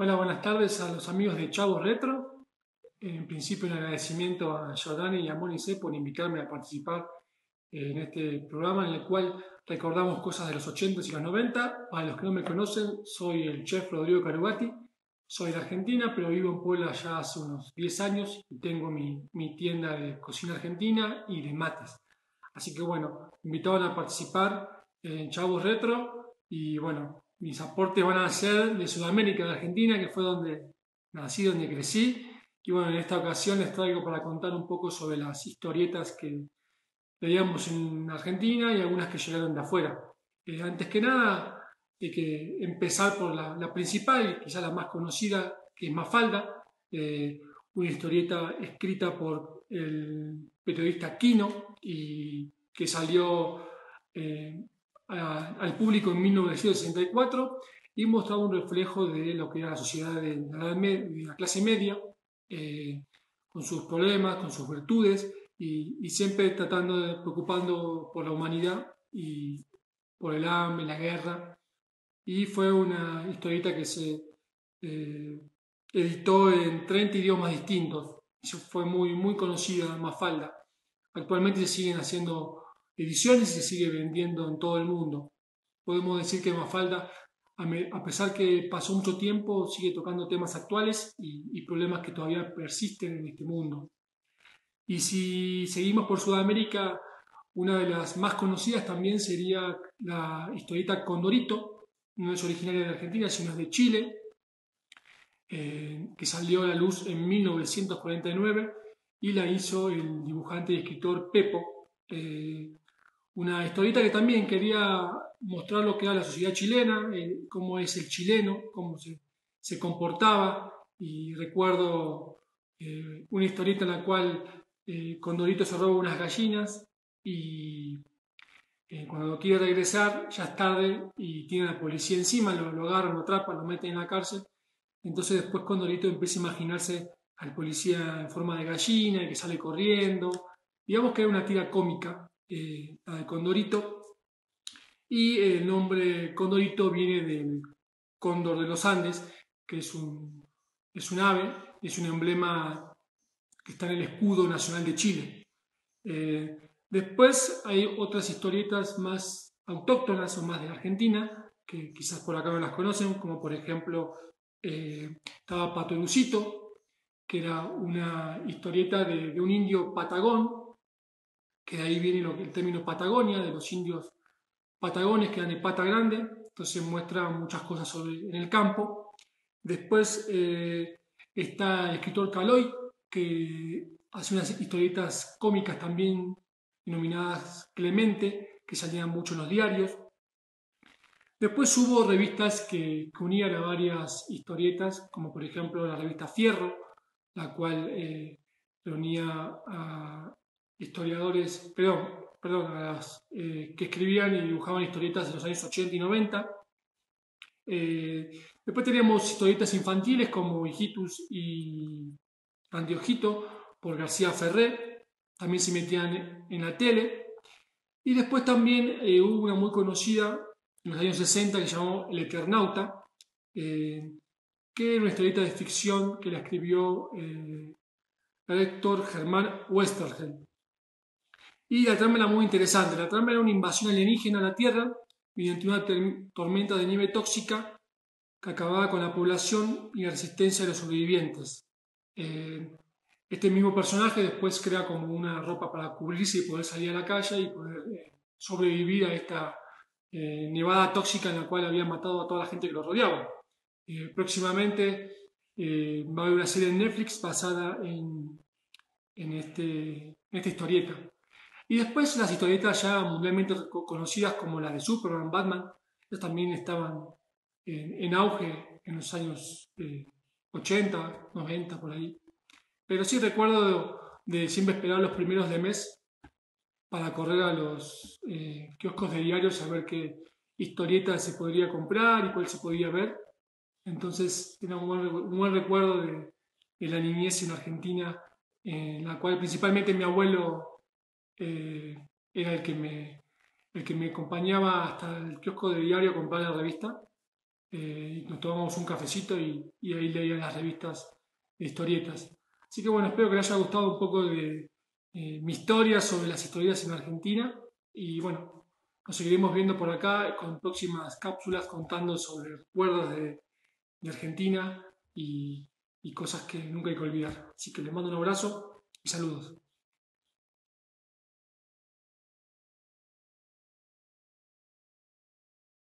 Hola, buenas tardes a los amigos de Chavo Retro. En principio, un agradecimiento a Jordani y a Monice por invitarme a participar en este programa en el cual recordamos cosas de los 80 y los 90. Para los que no me conocen, soy el chef Rodrigo Carugati. Soy de Argentina, pero vivo en Puebla ya hace unos 10 años y tengo mi, mi tienda de cocina argentina y de mates. Así que bueno, invitados a participar en Chavos Retro y bueno, mis aportes van a ser de Sudamérica, de Argentina, que fue donde nací, donde crecí. Y bueno, en esta ocasión les traigo para contar un poco sobre las historietas que veíamos en Argentina y algunas que llegaron de afuera. Eh, antes que nada, hay que empezar por la, principal, quizá la más conocida, que es Mafalda, eh, una historieta escrita por el periodista Quino y que salió eh, al público en 1964 y mostraba un reflejo de lo que era la sociedad de la, clase media, eh, con sus problemas, con sus virtudes y, siempre tratando de preocupando por la humanidad y por el hambre, la guerra. Y fue una historieta que se eh, editó en 30 idiomas distintos. Fue muy, muy conocida, Mafalda. Actualmente se siguen haciendo ediciones y se sigue vendiendo en todo el mundo. Podemos decir que Mafalda, a pesar que pasó mucho tiempo, sigue tocando temas actuales y, problemas que todavía persisten en este mundo. Y si seguimos por Sudamérica, una de las más conocidas también sería la historieta Condorito, no es originaria de Argentina, sino es de Chile, eh, que salió a la luz en 1949 y la hizo el dibujante y escritor Pepo, eh, una historieta que también quería mostrar lo que era la sociedad chilena, eh, cómo es el chileno, cómo se, se comportaba. Y recuerdo eh, una historieta en la cual eh, Condorito se roba unas gallinas y cuando quiere regresar ya es tarde y tiene a la policía encima, lo, lo agarran, lo atrapan, lo meten en la cárcel. Entonces después Condorito empieza a imaginarse al policía en forma de gallina y que sale corriendo. Digamos que era una tira cómica eh, de Condorito. Y el nombre Condorito viene del cóndor de los Andes, que es un, es un ave, es un emblema que está en el escudo nacional de Chile. Eh, después hay otras historietas más autóctonas o más de Argentina, que quizás por acá no las conocen, como por ejemplo eh, estaba Pato Lucito, que era una historieta de un indio patagón que de ahí viene el término Patagonia, de los indios patagones que eran de pata grande, entonces muestra muchas cosas sobre, en el campo. Después eh, está el escritor Caloy, que hace unas historietas cómicas también denominadas Clemente, que salían mucho en los diarios. Después hubo revistas que, unían a varias historietas, como por ejemplo la revista Fierro, la cual eh, reunía a historiadores, perdón, perdón eh, que escribían y dibujaban historietas de los años 80 y 90. Eh, después teníamos historietas infantiles como Hijitus y Andiojito por García Ferré, también se metían en la tele. Y después también eh, hubo una muy conocida en los años 60 que se llamó El Eternauta, que era una historieta de ficción que la escribió el lector Germán Westergel. Y la trama era muy interesante. La trama era una invasión alienígena a la Tierra mediante una tormenta de nieve tóxica que acababa con la población y la resistencia de los sobrevivientes. Eh, este mismo personaje después crea como una ropa para cubrirse y poder salir a la calle y poder eh, sobrevivir a esta eh, nevada tóxica en la cual había matado a toda la gente que lo rodeaba. próximamente va a haber una serie en Netflix basada en, en, este, en esta historieta. Y después las historietas ya mundialmente conocidas como las de Superman, Batman, ellas también estaban en, auge en los años 80, eh, 90, por ahí. Pero sí recuerdo de, siempre esperar los primeros de mes para correr a los eh, kioscos de diarios a ver qué historieta se podría comprar y cuál se podía ver. Entonces era un buen, recuerdo de, de, la niñez en Argentina, en la cual principalmente mi abuelo eh, era el que, me, el que me acompañaba hasta el kiosco de diario a comprar la revista. eh, nos tomamos un cafecito y, ahí leían las revistas de historietas. Así que bueno, espero que les haya gustado un poco de eh, mi historia sobre las historietas en Argentina y bueno, nos seguiremos viendo por acá con próximas cápsulas contando sobre recuerdos de, Argentina y, y cosas que nunca hay que olvidar. Así que les mando un abrazo y saludos.